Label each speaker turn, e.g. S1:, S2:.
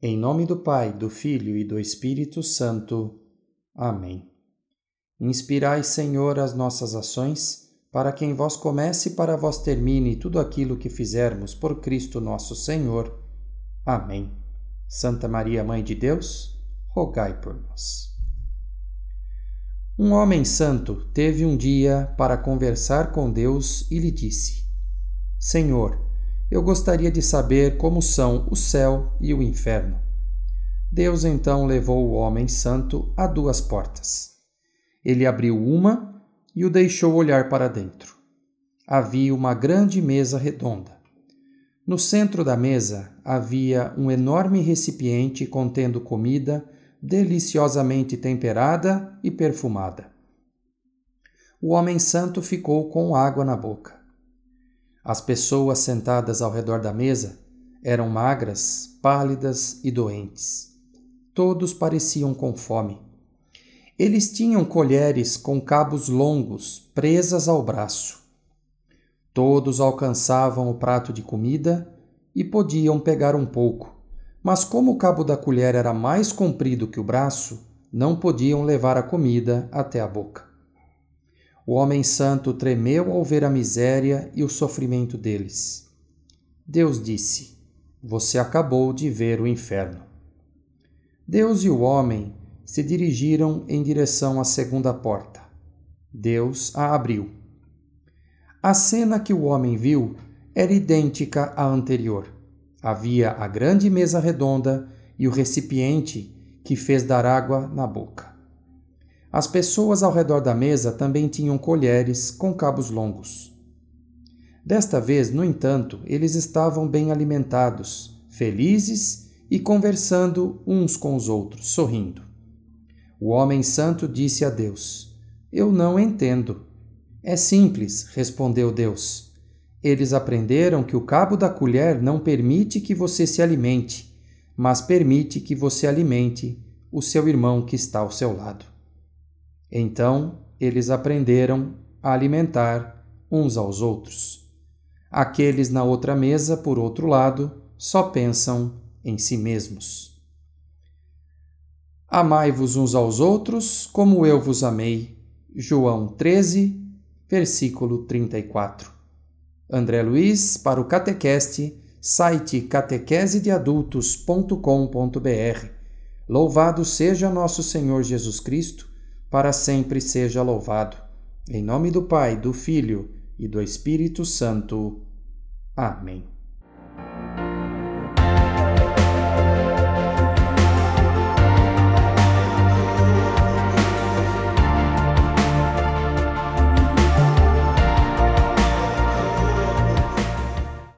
S1: Em nome do Pai, do Filho e do Espírito Santo. Amém. Inspirai, Senhor, as nossas ações, para que em vós comece e para vós termine tudo aquilo que fizermos por Cristo nosso Senhor. Amém. Santa Maria, Mãe de Deus, rogai por nós. Um homem santo teve um dia para conversar com Deus e lhe disse: Senhor, eu gostaria de saber como são o céu e o inferno. Deus então levou o homem santo a duas portas. Ele abriu uma e o deixou olhar para dentro. Havia uma grande mesa redonda. No centro da mesa havia um enorme recipiente contendo comida deliciosamente temperada e perfumada. O homem santo ficou com água na boca. As pessoas sentadas ao redor da mesa eram magras, pálidas e doentes. Todos pareciam com fome. Eles tinham colheres com cabos longos presas ao braço. Todos alcançavam o prato de comida e podiam pegar um pouco, mas como o cabo da colher era mais comprido que o braço, não podiam levar a comida até a boca. O homem santo tremeu ao ver a miséria e o sofrimento deles. Deus disse: Você acabou de ver o inferno. Deus e o homem se dirigiram em direção à segunda porta. Deus a abriu. A cena que o homem viu era idêntica à anterior. Havia a grande mesa redonda e o recipiente que fez dar água na boca. As pessoas ao redor da mesa também tinham colheres com cabos longos. Desta vez, no entanto, eles estavam bem alimentados, felizes e conversando uns com os outros, sorrindo. O homem santo disse a Deus: Eu não entendo. É simples, respondeu Deus. Eles aprenderam que o cabo da colher não permite que você se alimente, mas permite que você alimente o seu irmão que está ao seu lado. Então eles aprenderam a alimentar uns aos outros. Aqueles na outra mesa, por outro lado, só pensam em si mesmos. Amai-vos uns aos outros como eu vos amei. João 13, versículo 34. André Luiz para o Catequeste, site catequesedeadultos.com.br. Louvado seja nosso Senhor Jesus Cristo para sempre seja louvado. Em nome do Pai, do Filho e do Espírito Santo. Amém.